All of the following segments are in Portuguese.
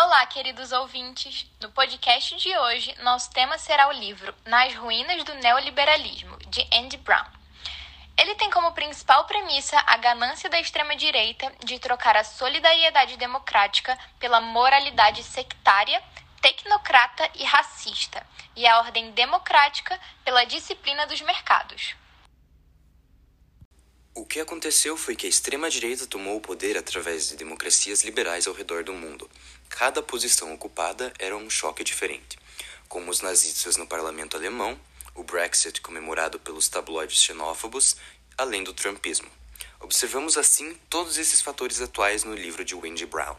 Olá, queridos ouvintes! No podcast de hoje, nosso tema será o livro Nas Ruínas do Neoliberalismo, de Andy Brown. Ele tem como principal premissa a ganância da extrema-direita de trocar a solidariedade democrática pela moralidade sectária, tecnocrata e racista, e a ordem democrática pela disciplina dos mercados. O que aconteceu foi que a extrema-direita tomou o poder através de democracias liberais ao redor do mundo. Cada posição ocupada era um choque diferente, como os nazistas no parlamento alemão, o Brexit comemorado pelos tabloides xenófobos, além do trumpismo. Observamos assim todos esses fatores atuais no livro de Wendy Brown.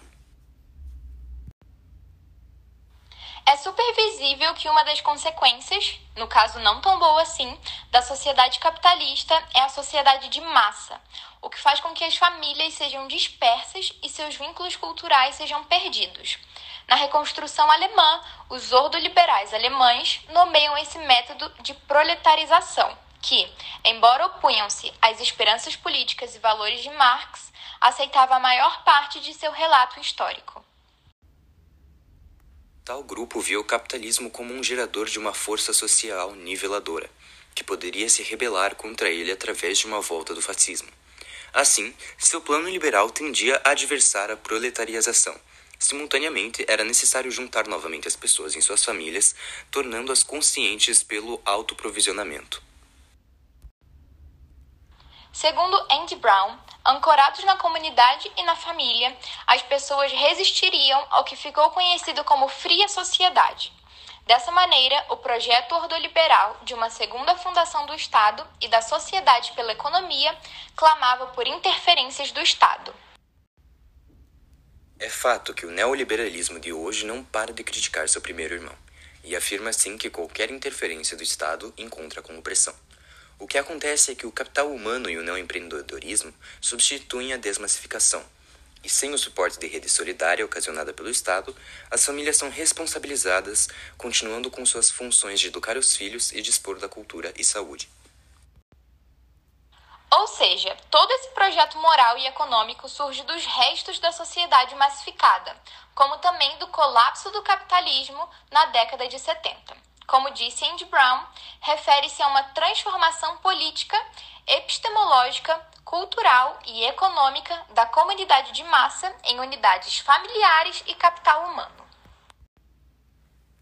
É super visível que uma das consequências, no caso não tão boa assim, da sociedade capitalista é a sociedade de massa, o que faz com que as famílias sejam dispersas e seus vínculos culturais sejam perdidos. Na reconstrução alemã, os ordoliberais alemães nomeiam esse método de proletarização, que, embora opunham-se às esperanças políticas e valores de Marx, aceitava a maior parte de seu relato histórico. Tal grupo via o capitalismo como um gerador de uma força social niveladora, que poderia se rebelar contra ele através de uma volta do fascismo. Assim, seu plano liberal tendia a adversar a proletarização. Simultaneamente, era necessário juntar novamente as pessoas em suas famílias, tornando-as conscientes pelo autoprovisionamento. Segundo Andy Brown, ancorados na comunidade e na família, as pessoas resistiriam ao que ficou conhecido como fria sociedade. Dessa maneira, o projeto ordoliberal de uma segunda fundação do Estado e da sociedade pela economia clamava por interferências do Estado. É fato que o neoliberalismo de hoje não para de criticar seu primeiro irmão, e afirma assim que qualquer interferência do Estado encontra como pressão. O que acontece é que o capital humano e o não-empreendedorismo substituem a desmassificação. E sem o suporte de rede solidária ocasionada pelo Estado, as famílias são responsabilizadas, continuando com suas funções de educar os filhos e dispor da cultura e saúde. Ou seja, todo esse projeto moral e econômico surge dos restos da sociedade massificada, como também do colapso do capitalismo na década de 70 como disse Andy Brown, refere-se a uma transformação política, epistemológica, cultural e econômica da comunidade de massa em unidades familiares e capital humano.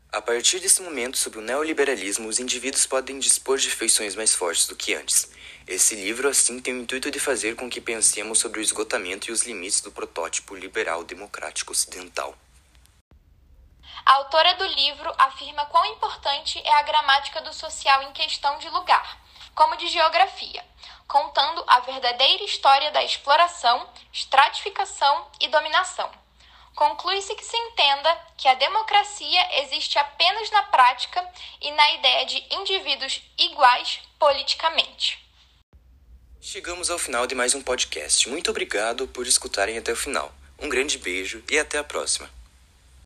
A partir desse momento, sob o neoliberalismo, os indivíduos podem dispor de feições mais fortes do que antes. Esse livro, assim, tem o intuito de fazer com que pensemos sobre o esgotamento e os limites do protótipo liberal democrático ocidental. A autora do livro afirma quão importante é a gramática do social em questão de lugar, como de geografia, contando a verdadeira história da exploração, estratificação e dominação. Conclui-se que se entenda que a democracia existe apenas na prática e na ideia de indivíduos iguais politicamente. Chegamos ao final de mais um podcast. Muito obrigado por escutarem até o final. Um grande beijo e até a próxima.